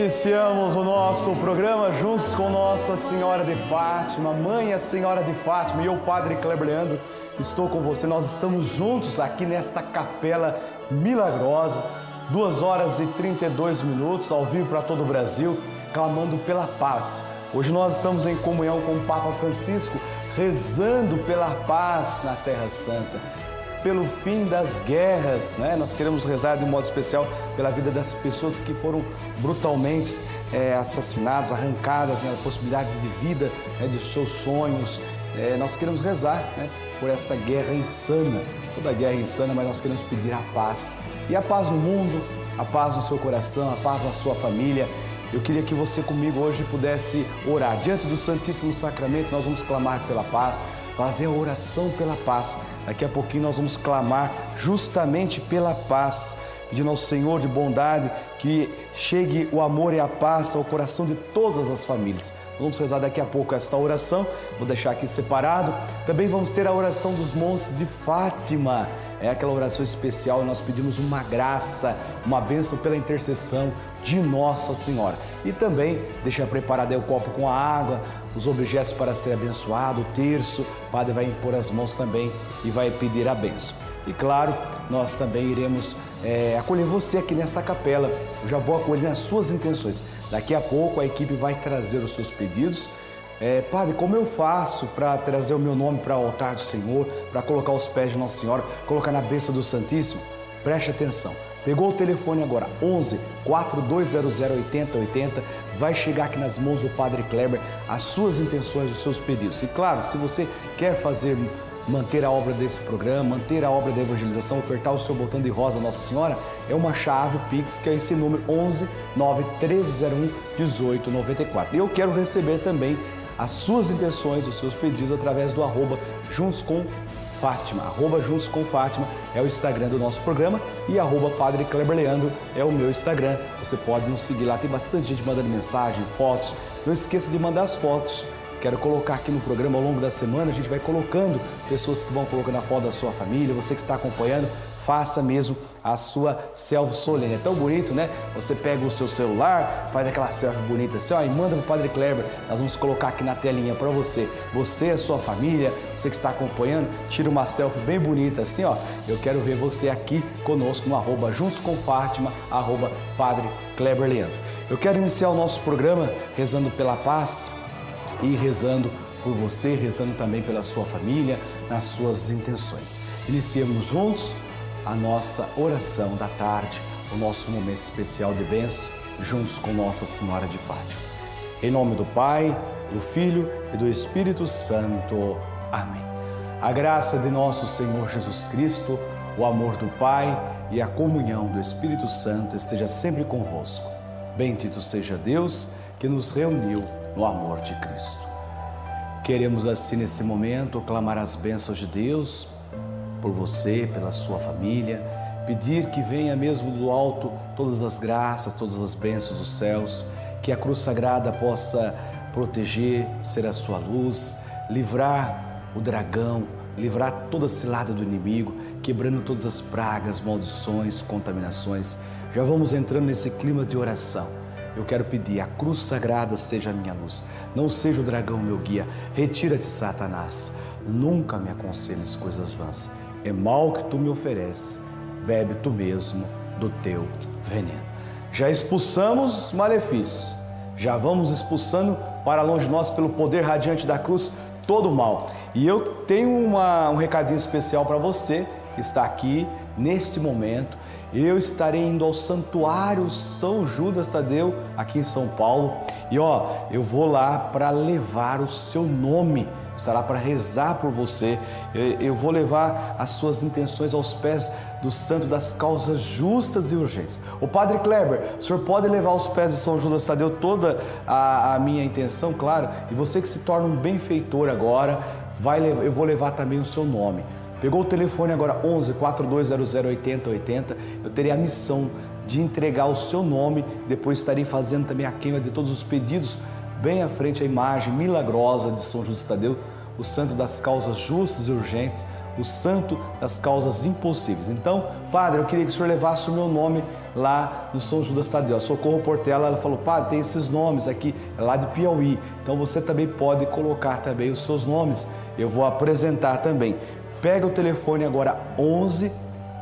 iniciamos o nosso programa juntos com Nossa Senhora de Fátima, Mãe a Senhora de Fátima e eu, Padre Kleber Leandro, estou com você. Nós estamos juntos aqui nesta capela milagrosa, 2 horas e 32 minutos, ao vivo para todo o Brasil, clamando pela paz. Hoje nós estamos em comunhão com o Papa Francisco, rezando pela paz na Terra Santa pelo fim das guerras, né? Nós queremos rezar de um modo especial pela vida das pessoas que foram brutalmente é, assassinadas, arrancadas, né? possibilidade de vida, né? de seus sonhos. É, nós queremos rezar né? por esta guerra insana, toda guerra é insana, mas nós queremos pedir a paz. E a paz no mundo, a paz no seu coração, a paz na sua família. Eu queria que você comigo hoje pudesse orar. Diante do Santíssimo Sacramento, nós vamos clamar pela paz, fazer a oração pela paz. Daqui a pouquinho nós vamos clamar justamente pela paz, pedindo ao Senhor de bondade que chegue o amor e a paz ao coração de todas as famílias. Vamos rezar daqui a pouco esta oração, vou deixar aqui separado. Também vamos ter a oração dos montes de Fátima. É aquela oração especial, nós pedimos uma graça, uma bênção pela intercessão de Nossa Senhora. E também deixa preparado aí o copo com a água, os objetos para ser abençoado, o terço, o padre vai impor as mãos também e vai pedir a bênção. E claro, nós também iremos é, acolher você aqui nessa capela. Eu já vou acolher as suas intenções. Daqui a pouco a equipe vai trazer os seus pedidos. É, padre, como eu faço para trazer o meu nome para o altar do Senhor, para colocar os pés de Nossa Senhora, colocar na bênção do Santíssimo? Preste atenção. Pegou o telefone agora, 11 4200 8080, vai chegar aqui nas mãos do Padre Kleber as suas intenções, os seus pedidos. E claro, se você quer fazer manter a obra desse programa, manter a obra da evangelização, ofertar o seu botão de rosa Nossa Senhora, é uma chave Pix, que é esse número 11 9 1301 1894. E eu quero receber também as suas intenções, os seus pedidos através do arroba juntos com Fátima, arroba Juntos com Fátima é o Instagram do nosso programa e arroba Padre Kleber Leandro é o meu Instagram. Você pode nos seguir lá, tem bastante gente mandando mensagem, fotos. Não esqueça de mandar as fotos. Quero colocar aqui no programa ao longo da semana, a gente vai colocando pessoas que vão colocando a foto da sua família, você que está acompanhando, faça mesmo a sua selfie solene. É tão bonito, né? Você pega o seu celular, faz aquela selfie bonita assim, ó, e manda pro Padre Kleber. Nós vamos colocar aqui na telinha para você. Você, a sua família, você que está acompanhando, tira uma selfie bem bonita assim, ó. Eu quero ver você aqui conosco no arroba Juntos com Fátima, arroba Padre Kleber Leandro. Eu quero iniciar o nosso programa rezando pela paz e rezando por você, rezando também pela sua família, nas suas intenções. Iniciemos juntos a nossa oração da tarde, o nosso momento especial de bênção, juntos com Nossa Senhora de Fátima. Em nome do Pai, do Filho e do Espírito Santo. Amém. A graça de nosso Senhor Jesus Cristo, o amor do Pai e a comunhão do Espírito Santo esteja sempre convosco. Bendito seja Deus que nos reuniu no amor de Cristo. Queremos assim nesse momento clamar as bênçãos de Deus por você, pela sua família, pedir que venha mesmo do alto todas as graças, todas as bênçãos dos céus, que a cruz sagrada possa proteger, ser a sua luz, livrar o dragão, livrar toda a cilada do inimigo, quebrando todas as pragas, maldições, contaminações. Já vamos entrando nesse clima de oração. Eu quero pedir, a cruz sagrada seja a minha luz, não seja o dragão meu guia. Retira-te, Satanás. Nunca me aconselhes coisas vãs é mal que tu me ofereces, bebe tu mesmo do teu veneno. Já expulsamos malefícios, já vamos expulsando para longe de nós, pelo poder radiante da cruz, todo o mal. E eu tenho uma, um recadinho especial para você que está aqui neste momento. Eu estarei indo ao Santuário São Judas Tadeu, aqui em São Paulo, e ó, eu vou lá para levar o seu nome estará para rezar por você. Eu vou levar as suas intenções aos pés do santo das causas justas e urgentes. O Padre Kleber, o senhor pode levar aos pés de São Judas Tadeu toda a, a minha intenção, claro, e você que se torna um benfeitor agora, vai, eu vou levar também o seu nome. Pegou o telefone agora 11 4200 8080, eu terei a missão de entregar o seu nome, depois estarei fazendo também a queima de todos os pedidos bem à frente a imagem milagrosa de São Justo Tadeu, o santo das causas justas e urgentes, o santo das causas impossíveis. Então, Padre, eu queria que o Senhor levasse o meu nome lá no São Judas Tadeu. A Socorro Portela, ela falou, Padre, tem esses nomes aqui, é lá de Piauí. Então você também pode colocar também os seus nomes. Eu vou apresentar também. Pega o telefone agora 11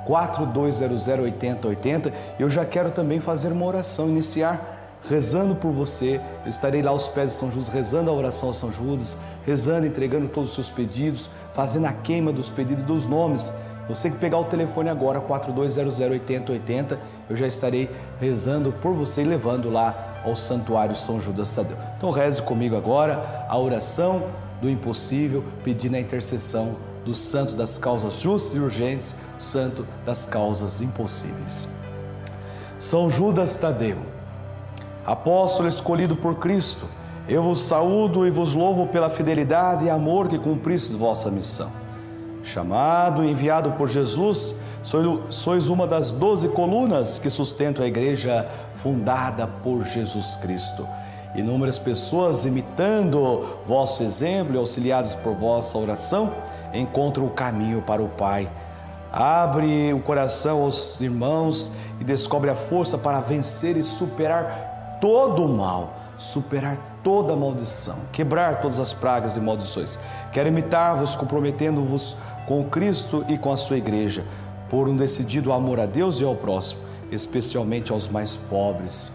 4200 8080. Eu já quero também fazer uma oração, iniciar rezando por você. Eu estarei lá aos pés de São Judas, rezando a oração a São Judas, rezando, entregando todos os seus pedidos, fazendo a queima dos pedidos dos nomes. Você que pegar o telefone agora, 4200 8080, eu já estarei rezando por você e levando lá ao Santuário São Judas Tadeu. Então reze comigo agora a oração do impossível, pedindo a intercessão do santo das causas justas e urgentes, santo das causas impossíveis. São Judas Tadeu, apóstolo escolhido por Cristo, eu vos saúdo e vos louvo pela fidelidade e amor que cumpristes vossa missão. Chamado e enviado por Jesus, sois uma das doze colunas que sustentam a igreja fundada por Jesus Cristo. Inúmeras pessoas, imitando vosso exemplo e auxiliadas por vossa oração, encontram o caminho para o Pai. Abre o coração aos irmãos e descobre a força para vencer e superar todo o mal, superar toda a maldição, quebrar todas as pragas e maldições. Quero imitar-vos, comprometendo-vos com Cristo e com a sua igreja, por um decidido amor a Deus e ao próximo, especialmente aos mais pobres.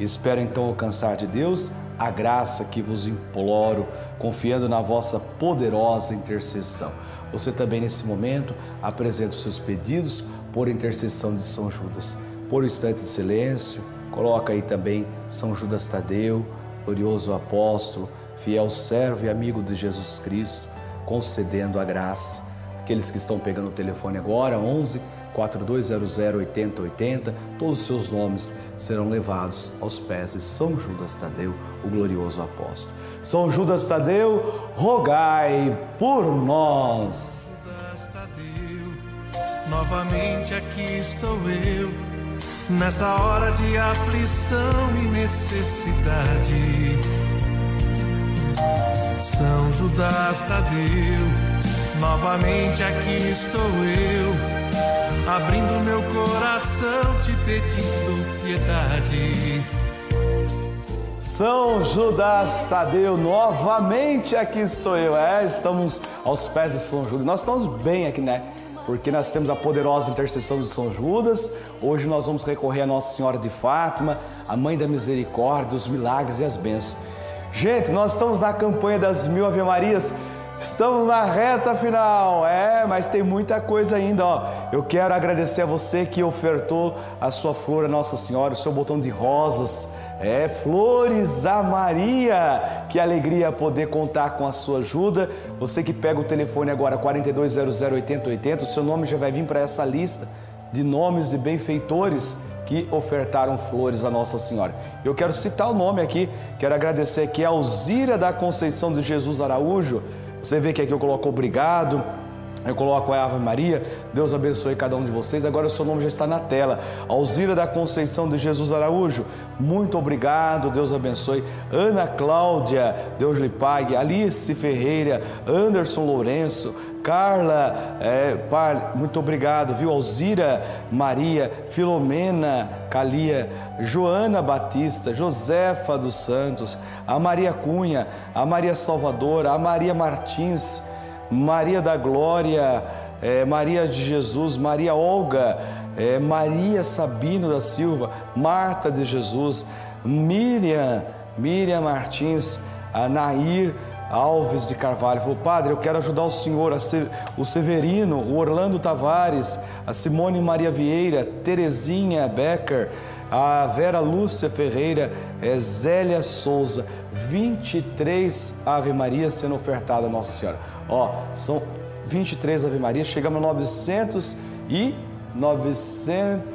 Espero então alcançar de Deus a graça que vos imploro, confiando na vossa poderosa intercessão. Você também, nesse momento, apresenta os seus pedidos por intercessão de São Judas. Por um instante de silêncio, coloca aí também São Judas Tadeu, glorioso apóstolo, fiel servo e amigo de Jesus Cristo, concedendo a graça Aqueles que estão pegando o telefone agora, 11 4200 8080, todos os seus nomes serão levados aos pés de São Judas Tadeu, o glorioso apóstolo. São Judas Tadeu, rogai por nós. Tadeu, novamente aqui estou eu, nessa hora de aflição e necessidade. São Judas Tadeu Novamente aqui estou eu, abrindo meu coração, te pedindo piedade. São Judas Tadeu, novamente aqui estou eu. É, estamos aos pés de São Judas. Nós estamos bem aqui, né? Porque nós temos a poderosa intercessão de São Judas. Hoje nós vamos recorrer a Nossa Senhora de Fátima, a Mãe da Misericórdia, os milagres e as bênçãos. Gente, nós estamos na campanha das Mil Ave Marias. Estamos na reta final, é, mas tem muita coisa ainda, ó. Eu quero agradecer a você que ofertou a sua flor a Nossa Senhora, o seu botão de rosas, é, flores a Maria. Que alegria poder contar com a sua ajuda. Você que pega o telefone agora 4200 8080, o seu nome já vai vir para essa lista de nomes de benfeitores que ofertaram flores a Nossa Senhora. Eu quero citar o nome aqui, quero agradecer aqui a Alzira da Conceição de Jesus Araújo, você vê que aqui eu coloco obrigado, eu coloco a Ave Maria, Deus abençoe cada um de vocês. Agora o seu nome já está na tela. Alzira da Conceição de Jesus Araújo, muito obrigado, Deus abençoe. Ana Cláudia, Deus lhe pague. Alice Ferreira, Anderson Lourenço, Carla, é, muito obrigado, viu? Alzira Maria, Filomena Calia, Joana Batista, Josefa dos Santos, a Maria Cunha, a Maria Salvadora, a Maria Martins, Maria da Glória, é, Maria de Jesus, Maria Olga, é, Maria Sabino da Silva, Marta de Jesus, Miriam, Miriam Martins, a Nair, Alves de Carvalho falou: Padre, eu quero ajudar o senhor, o Severino, o Orlando Tavares, a Simone Maria Vieira, Terezinha Becker, a Vera Lúcia Ferreira, é Zélia Souza, 23 Ave Maria sendo ofertada a Nossa Senhora. Ó, são 23 Ave Maria, chegamos a 900 e 900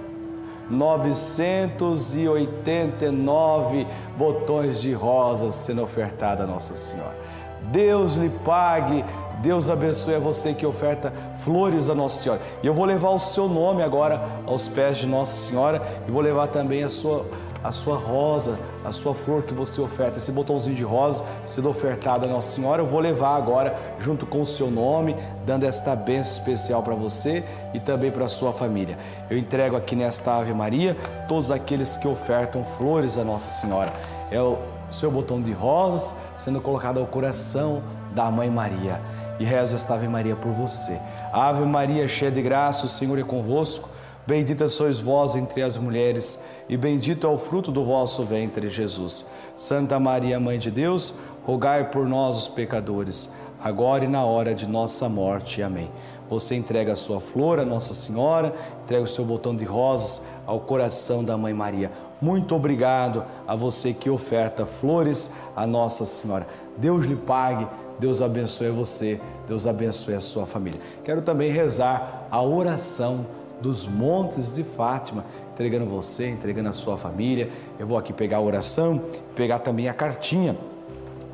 989 botões de rosas sendo ofertada a Nossa Senhora. Deus lhe pague, Deus abençoe a você que oferta flores a Nossa Senhora. E eu vou levar o seu nome agora aos pés de Nossa Senhora e vou levar também a sua a sua rosa, a sua flor que você oferta, esse botãozinho de rosa sendo ofertado a Nossa Senhora, eu vou levar agora junto com o seu nome, dando esta bênção especial para você e também para a sua família. Eu entrego aqui nesta Ave Maria todos aqueles que ofertam flores a Nossa Senhora. É o seu botão de rosas sendo colocado ao coração da Mãe Maria. E rezo esta Ave Maria por você. Ave Maria, cheia de graça, o Senhor é convosco. Bendita sois vós entre as mulheres, e bendito é o fruto do vosso ventre, Jesus. Santa Maria, Mãe de Deus, rogai por nós, os pecadores, agora e na hora de nossa morte. Amém. Você entrega a sua flor a Nossa Senhora, entrega o seu botão de rosas ao coração da Mãe Maria. Muito obrigado a você que oferta flores a Nossa Senhora. Deus lhe pague, Deus abençoe você, Deus abençoe a sua família. Quero também rezar a oração dos montes de Fátima, entregando você, entregando a sua família. Eu vou aqui pegar a oração, pegar também a cartinha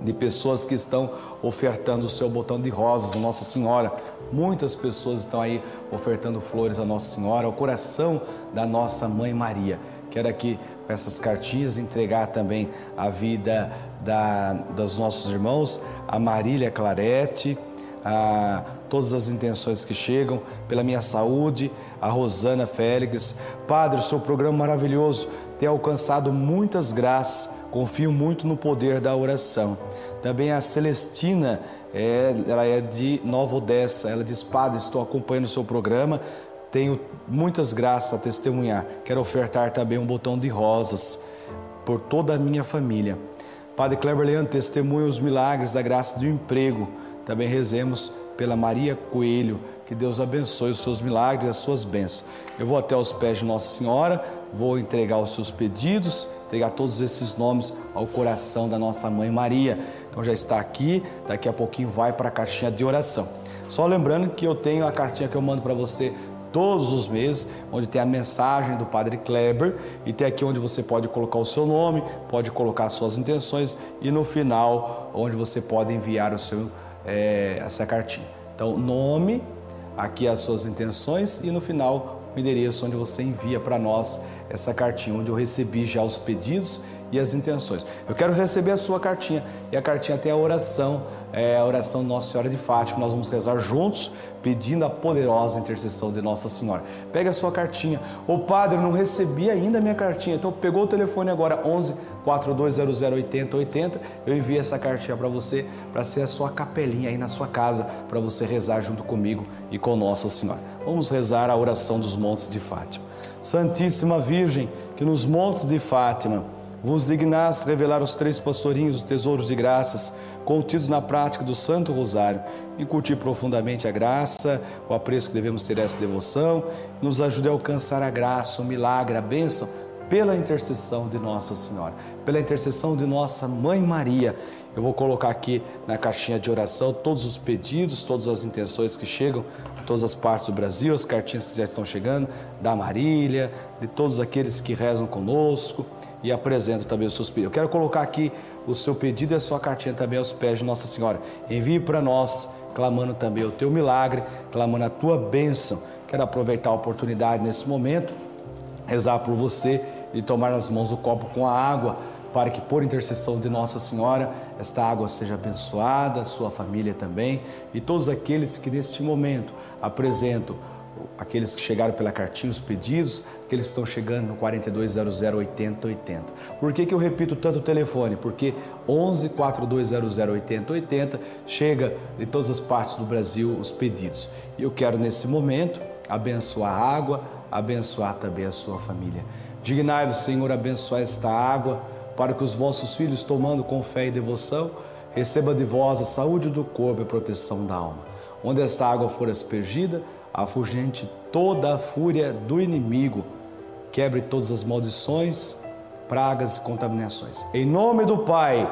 de pessoas que estão ofertando o seu botão de rosas a Nossa Senhora. Muitas pessoas estão aí ofertando flores a Nossa Senhora, ao coração da nossa Mãe Maria. Quero aqui, com essas cartinhas, entregar também a vida da, dos nossos irmãos, a Marília Clarete, a todas as intenções que chegam, pela minha saúde, a Rosana Félix. Padre, seu programa maravilhoso tem alcançado muitas graças, confio muito no poder da oração. Também a Celestina, é, ela é de Nova Odessa, ela diz, Padre, estou acompanhando o seu programa, tenho muitas graças a testemunhar. Quero ofertar também um botão de rosas por toda a minha família. Padre Kleber Leandro testemunha os milagres da graça do emprego. Também rezemos pela Maria Coelho. Que Deus abençoe os seus milagres e as suas bênçãos. Eu vou até os pés de Nossa Senhora, vou entregar os seus pedidos, entregar todos esses nomes ao coração da nossa mãe Maria. Então já está aqui, daqui a pouquinho vai para a caixinha de oração. Só lembrando que eu tenho a cartinha que eu mando para você todos os meses, onde tem a mensagem do Padre Kleber e tem aqui onde você pode colocar o seu nome, pode colocar suas intenções e no final onde você pode enviar o seu é, essa cartinha. Então, nome, aqui as suas intenções e no final o endereço onde você envia para nós essa cartinha, onde eu recebi já os pedidos e as intenções. Eu quero receber a sua cartinha e a cartinha tem a oração, é, a oração Nossa Senhora de Fátima. Nós vamos rezar juntos, pedindo a poderosa intercessão de Nossa Senhora. Pega a sua cartinha. Ô padre, não recebi ainda a minha cartinha. Então pegou o telefone agora 11 4200 8080. Eu envio essa cartinha para você, para ser a sua capelinha aí na sua casa, para você rezar junto comigo e com Nossa Senhora. Vamos rezar a oração dos montes de Fátima. Santíssima Virgem, que nos montes de Fátima vos dignais revelar os três pastorinhos os tesouros de graças contidos na prática do Santo Rosário, incutir profundamente a graça, o apreço que devemos ter essa devoção, nos ajude a alcançar a graça, o milagre, a bênção pela intercessão de Nossa Senhora, pela intercessão de Nossa Mãe Maria. Eu vou colocar aqui na caixinha de oração todos os pedidos, todas as intenções que chegam de todas as partes do Brasil, as cartinhas que já estão chegando, da Marília, de todos aqueles que rezam conosco e apresento também os seus pedidos. Eu quero colocar aqui o seu pedido e a sua cartinha também aos pés de Nossa Senhora. Envie para nós, clamando também o teu milagre, clamando a tua bênção. Quero aproveitar a oportunidade nesse momento, rezar por você e tomar nas mãos o copo com a água, para que, por intercessão de Nossa Senhora, esta água seja abençoada, sua família também e todos aqueles que neste momento apresentam aqueles que chegaram pela cartinha, os pedidos, aqueles que estão chegando no 4200 8080. Por que, que eu repito tanto o telefone? Porque 11 4200 8080 chega de todas as partes do Brasil os pedidos. E eu quero nesse momento abençoar a água, abençoar também a sua família. Dignai-vos, Senhor, abençoar esta água, para que os vossos filhos, tomando com fé e devoção, receba de vós a saúde do corpo e a proteção da alma. Onde esta água for aspergida, afugente toda a fúria do inimigo, quebre todas as maldições, pragas e contaminações. Em nome do Pai,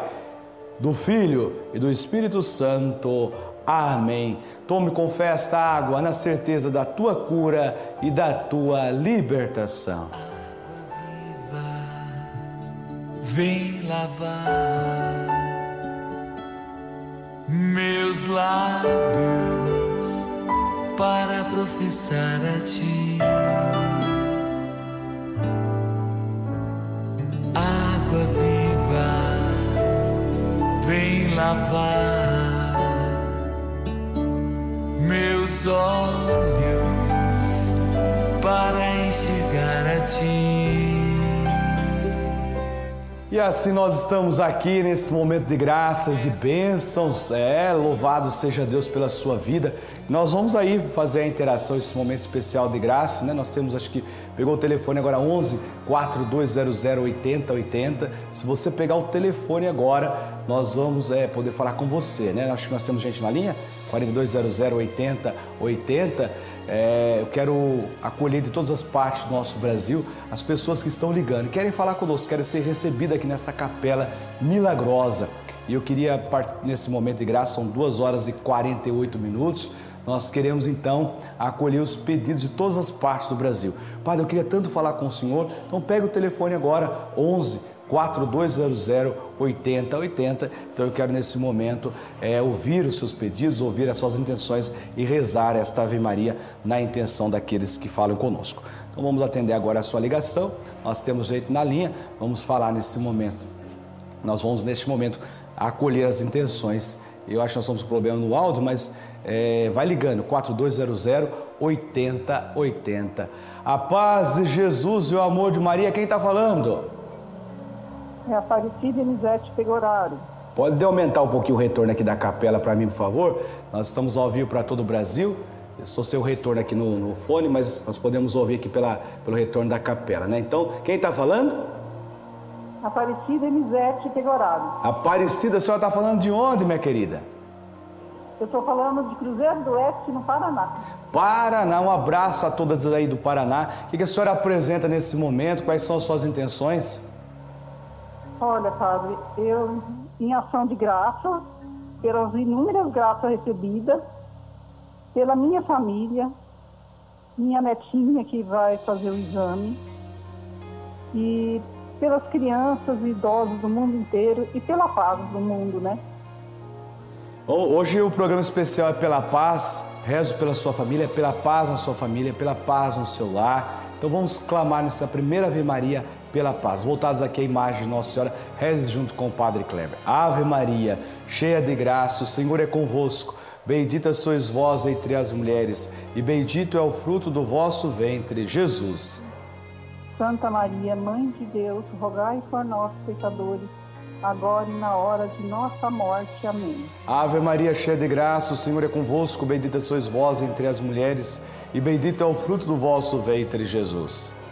do Filho e do Espírito Santo. Amém. Tome com fé esta água na certeza da tua cura e da tua libertação. Água viva, vem lavar meus lábios para professar a ti. Água viva, vem lavar meus olhos para enxergar a ti. E assim nós estamos aqui nesse momento de graças, de bênçãos. É, louvado seja Deus pela sua vida. Nós vamos aí fazer a interação, esse momento especial de graça, né? Nós temos, acho que, pegou o telefone agora 11 4200 8080. Se você pegar o telefone agora, nós vamos é, poder falar com você, né? Acho que nós temos gente na linha, 4200 8080. É, eu quero acolher de todas as partes do nosso Brasil as pessoas que estão ligando, querem falar conosco, querem ser recebidas aqui nessa capela milagrosa. E eu queria, nesse momento de graça, são 2 horas e 48 minutos, nós queremos então acolher os pedidos de todas as partes do Brasil. Padre, eu queria tanto falar com o senhor, então pega o telefone agora, 11 4200 8080. Então eu quero nesse momento é, ouvir os seus pedidos, ouvir as suas intenções e rezar esta Ave Maria na intenção daqueles que falam conosco. Então vamos atender agora a sua ligação. Nós temos jeito na linha, vamos falar nesse momento. Nós vamos neste momento acolher as intenções. Eu acho que nós somos problema no áudio, mas é, vai ligando 4200 8080. A paz de Jesus e o amor de Maria, quem está falando? É Aparecida Elisete Pegoraro. Pode aumentar um pouquinho o retorno aqui da capela para mim, por favor? Nós estamos ao vivo para todo o Brasil. estou sem o retorno aqui no, no, fone, mas nós podemos ouvir aqui pela, pelo retorno da capela, né? Então, quem está falando? Aparecida Elisete Pegoraro. Aparecida, a senhora está falando de onde, minha querida? Eu estou falando de Cruzeiro do Oeste, no Paraná. Paraná, um abraço a todas aí do Paraná. O que a senhora apresenta nesse momento? Quais são as suas intenções? Olha, padre, eu, em ação de graça, pelas inúmeras graças recebidas, pela minha família, minha netinha que vai fazer o exame, e pelas crianças e idosos do mundo inteiro e pela paz do mundo, né? Hoje o programa especial é pela paz, rezo pela sua família, pela paz na sua família, pela paz no seu lar. Então vamos clamar nessa primeira Ave Maria pela paz. Voltados aqui à imagem de Nossa Senhora, reze junto com o Padre Kleber. Ave Maria, cheia de graça, o Senhor é convosco. Bendita sois vós entre as mulheres, e bendito é o fruto do vosso ventre, Jesus. Santa Maria, Mãe de Deus, rogai por nós, pecadores, agora e na hora de nossa morte. Amém. Ave Maria, cheia de graça, o Senhor é convosco. Bendita sois vós entre as mulheres, e bendito é o fruto do vosso ventre, Jesus.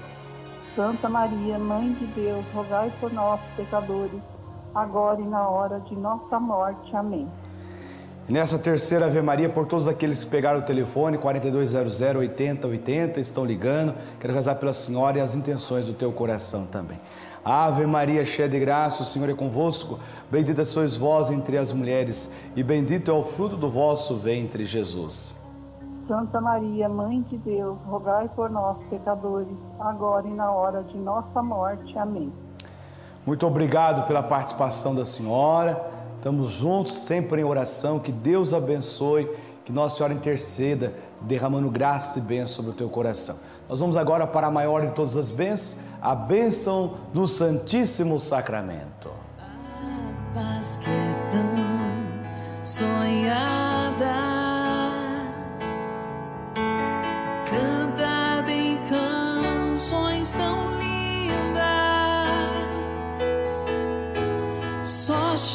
Santa Maria, Mãe de Deus, rogai por nós, pecadores, agora e na hora de nossa morte. Amém. Nessa terceira Ave Maria, por todos aqueles que pegaram o telefone 4200 8080, estão ligando, quero rezar pela Senhora e as intenções do teu coração também. Ave Maria, cheia de graça, o Senhor é convosco. Bendita sois vós entre as mulheres, e bendito é o fruto do vosso ventre, Jesus. Santa Maria, Mãe de Deus, rogai por nós, pecadores, agora e na hora de nossa morte. Amém. Muito obrigado pela participação da senhora. Estamos juntos, sempre em oração. Que Deus abençoe, que Nossa Senhora interceda, derramando graça e bênção sobre o teu coração. Nós vamos agora para a maior de todas as bênçãos, a bênção do Santíssimo Sacramento. A paz que é tão sonhada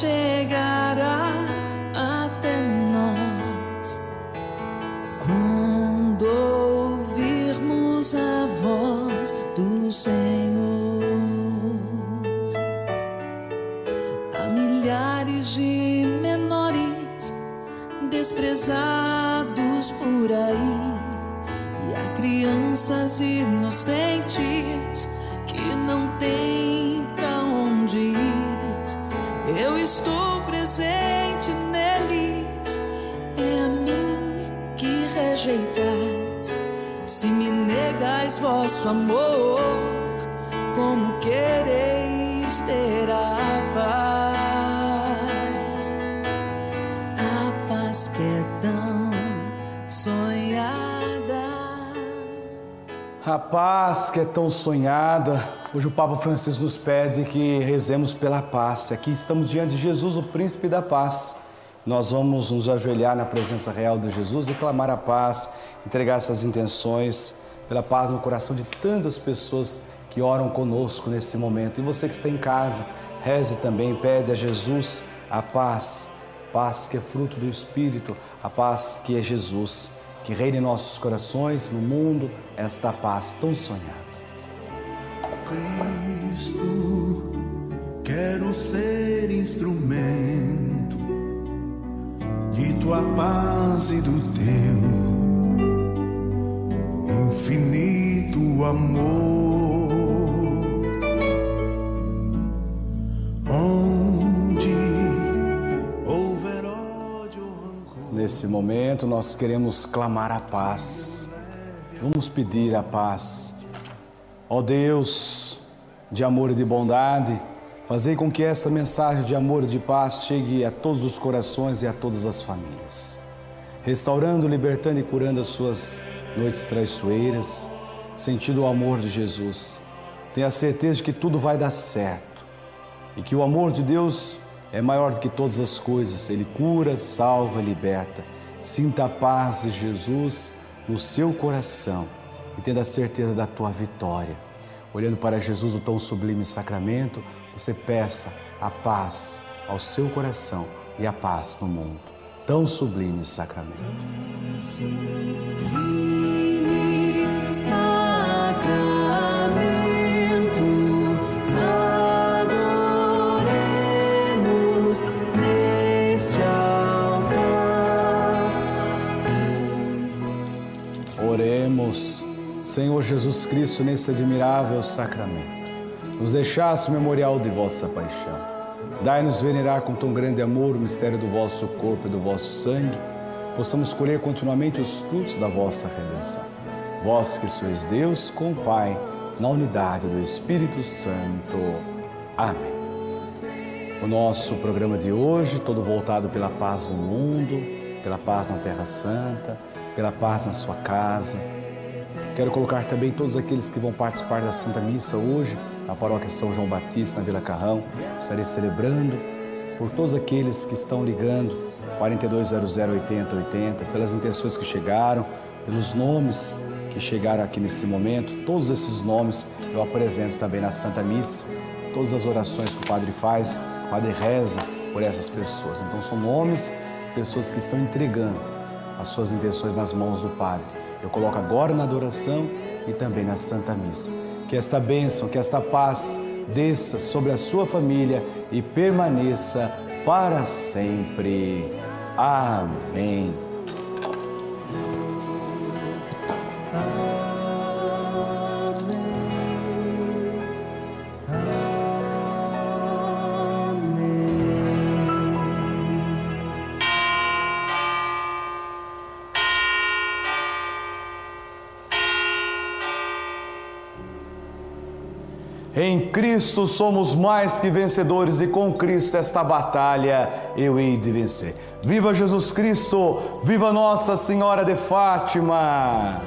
chegará até nós quando ouvirmos a voz do Senhor. Há milhares de menores desprezados por aí crianças inocentes que não têm pra onde ir. Eu estou presente neles, é a mim que rejeitais. Se me negais vosso amor, como quereis ter a paz? A paz que é tão sonhada. A paz que é tão sonhada. Hoje o Papa Francisco nos pede que rezemos pela paz. Aqui estamos diante de Jesus, o príncipe da paz. Nós vamos nos ajoelhar na presença real de Jesus e clamar a paz, entregar essas intenções pela paz no coração de tantas pessoas que oram conosco nesse momento. E você que está em casa, reze também, pede a Jesus a paz, paz que é fruto do Espírito, a paz que é Jesus que reine em nossos corações, no mundo, esta paz tão sonhada. Cristo, quero ser instrumento de tua paz e do teu infinito amor. Nesse momento, nós queremos clamar a paz. Vamos pedir a paz. Ó Deus, de amor e de bondade, fazei com que essa mensagem de amor e de paz chegue a todos os corações e a todas as famílias, restaurando, libertando e curando as suas noites traiçoeiras, sentindo o amor de Jesus. Tenha certeza de que tudo vai dar certo e que o amor de Deus é maior do que todas as coisas. Ele cura, salva, liberta. Sinta a paz de Jesus no seu coração e tenha a certeza da tua vitória. Olhando para Jesus, o tão sublime sacramento, você peça a paz ao seu coração e a paz no mundo. Tão sublime sacramento. Jesus Cristo, nesse admirável sacramento, nos deixasse o memorial de vossa paixão. Dai-nos venerar com tão grande amor o mistério do vosso corpo e do vosso sangue, possamos colher continuamente os frutos da vossa redenção. Vós que sois Deus com o Pai, na unidade do Espírito Santo. Amém. O nosso programa de hoje, todo voltado pela paz no mundo, pela paz na Terra Santa, pela paz na sua casa Quero colocar também todos aqueles que vão participar da Santa Missa hoje, na paróquia São João Batista, na Vila Carrão. Estarei celebrando por todos aqueles que estão ligando 4200 8080, pelas intenções que chegaram, pelos nomes que chegaram aqui nesse momento. Todos esses nomes eu apresento também na Santa Missa. Todas as orações que o Padre faz, o Padre reza por essas pessoas. Então são nomes, pessoas que estão entregando as suas intenções nas mãos do Padre. Eu coloco agora na adoração e também na Santa Missa. Que esta bênção, que esta paz desça sobre a sua família e permaneça para sempre. Amém. Em Cristo somos mais que vencedores e com Cristo esta batalha eu hei de vencer. Viva Jesus Cristo! Viva Nossa Senhora de Fátima!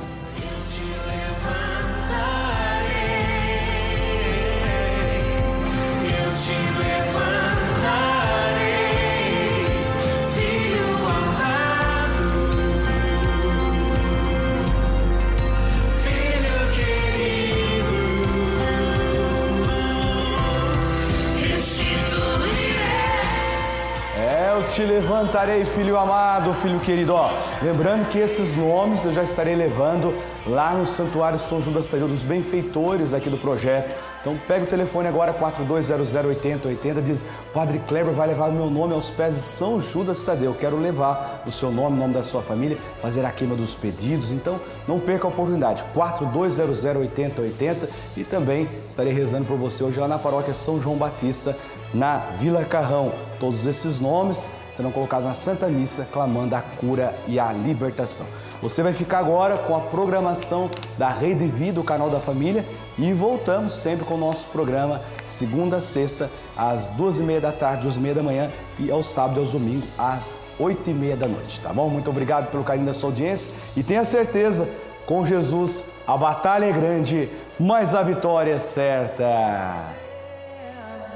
Te levantarei, filho amado, filho querido. Ó, lembrando que esses nomes eu já estarei levando lá no Santuário São Judas Tadeu, dos benfeitores aqui do projeto. Então pega o telefone agora, 42008080, diz, Padre Kleber vai levar o meu nome aos pés de São Judas Tadeu. Quero levar o seu nome, o nome da sua família, fazer a queima dos pedidos. Então não perca a oportunidade, 42008080 e também estarei rezando por você hoje lá na paróquia São João Batista, na Vila Carrão. Todos esses nomes serão colocados na Santa Missa, clamando a cura e a libertação. Você vai ficar agora com a programação da Rede Vida, o canal da família, e voltamos sempre com o nosso programa, segunda a sexta, às duas e meia da tarde, duas e meia da manhã, e ao sábado e aos domingos, às oito e meia da noite, tá bom? Muito obrigado pelo carinho da sua audiência e tenha certeza Com Jesus, a batalha é grande, mas a vitória é certa.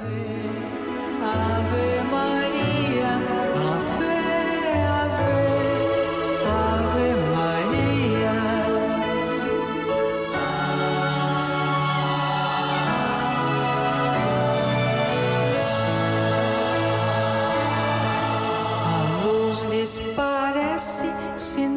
Ave A luz